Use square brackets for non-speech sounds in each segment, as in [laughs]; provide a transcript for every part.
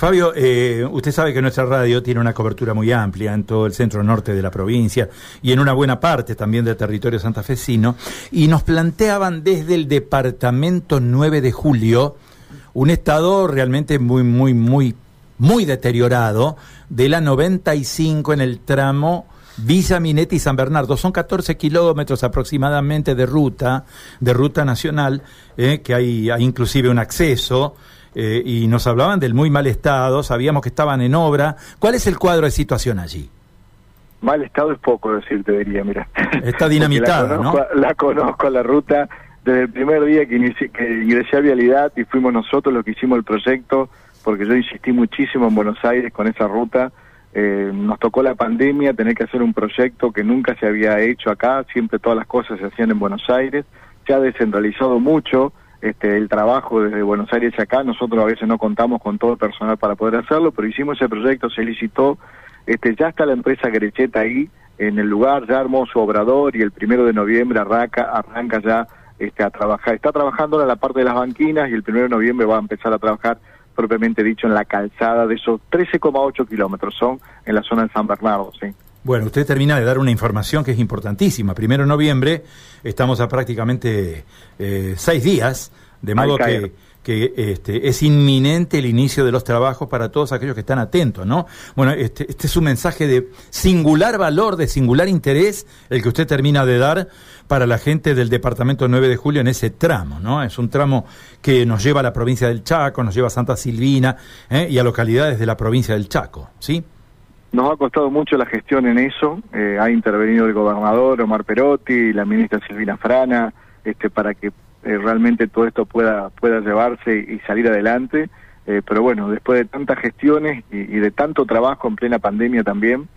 Fabio, eh, usted sabe que nuestra radio tiene una cobertura muy amplia en todo el centro norte de la provincia y en una buena parte también del territorio santafesino, y nos planteaban desde el departamento 9 de julio un estado realmente muy, muy, muy, muy deteriorado de la 95 en el tramo Villa Minetti y San Bernardo. Son 14 kilómetros aproximadamente de ruta, de ruta nacional, eh, que hay, hay inclusive un acceso. Eh, y nos hablaban del muy mal estado, sabíamos que estaban en obra. ¿Cuál es el cuadro de situación allí? Mal estado es poco decirte, diría, mira. Está [laughs] dinamitada, la conozco, ¿no? La conozco, la ruta, desde el primer día que, que ingresé a Vialidad y fuimos nosotros los que hicimos el proyecto, porque yo insistí muchísimo en Buenos Aires con esa ruta. Eh, nos tocó la pandemia, tener que hacer un proyecto que nunca se había hecho acá, siempre todas las cosas se hacían en Buenos Aires. Se ha descentralizado mucho, este, el trabajo desde Buenos Aires acá. Nosotros a veces no contamos con todo el personal para poder hacerlo, pero hicimos ese proyecto, se licitó. Este, ya está la empresa Grecheta ahí en el lugar, ya armó su obrador y el primero de noviembre arranca, arranca ya este, a trabajar. Está trabajando en la parte de las banquinas y el primero de noviembre va a empezar a trabajar propiamente dicho en la calzada de esos 13,8 kilómetros son en la zona de San Bernardo, sí. Bueno, usted termina de dar una información que es importantísima. Primero de noviembre, estamos a prácticamente eh, seis días, de modo que, que este, es inminente el inicio de los trabajos para todos aquellos que están atentos, ¿no? Bueno, este, este es un mensaje de singular valor, de singular interés, el que usted termina de dar para la gente del departamento 9 de julio en ese tramo, ¿no? Es un tramo que nos lleva a la provincia del Chaco, nos lleva a Santa Silvina ¿eh? y a localidades de la provincia del Chaco, ¿sí? Nos ha costado mucho la gestión en eso, eh, ha intervenido el gobernador Omar Perotti, la ministra Silvina Frana, este, para que eh, realmente todo esto pueda, pueda llevarse y salir adelante. Eh, pero bueno, después de tantas gestiones y, y, de tanto trabajo en plena pandemia también,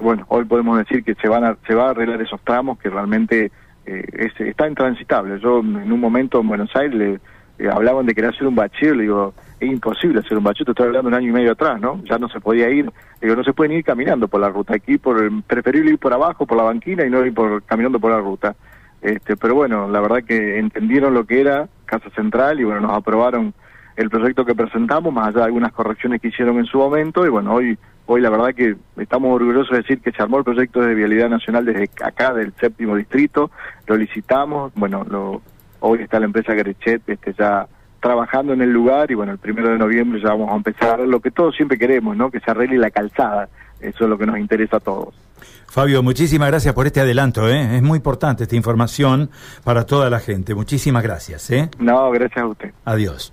bueno, hoy podemos decir que se van a, se va a arreglar esos tramos que realmente es, está intransitable. Yo en un momento en Buenos Aires le, hablaban de querer hacer un bachiller, le digo, es imposible hacer un bachiller, estoy hablando un año y medio atrás, ¿no? Ya no se podía ir, digo, no se pueden ir caminando por la ruta, aquí por preferible ir por abajo, por la banquina y no ir por caminando por la ruta. Este, pero bueno, la verdad que entendieron lo que era Casa Central y bueno, nos aprobaron el proyecto que presentamos, más allá de algunas correcciones que hicieron en su momento, y bueno, hoy, hoy la verdad que estamos orgullosos de decir que se armó el proyecto de vialidad nacional desde acá, del séptimo distrito, lo licitamos, bueno, lo, hoy está la empresa Grechet este, ya trabajando en el lugar y bueno, el primero de noviembre ya vamos a empezar lo que todos siempre queremos, ¿no? Que se arregle la calzada, eso es lo que nos interesa a todos. Fabio, muchísimas gracias por este adelanto, ¿eh? es muy importante esta información para toda la gente. Muchísimas gracias. ¿eh? No, gracias a usted. Adiós.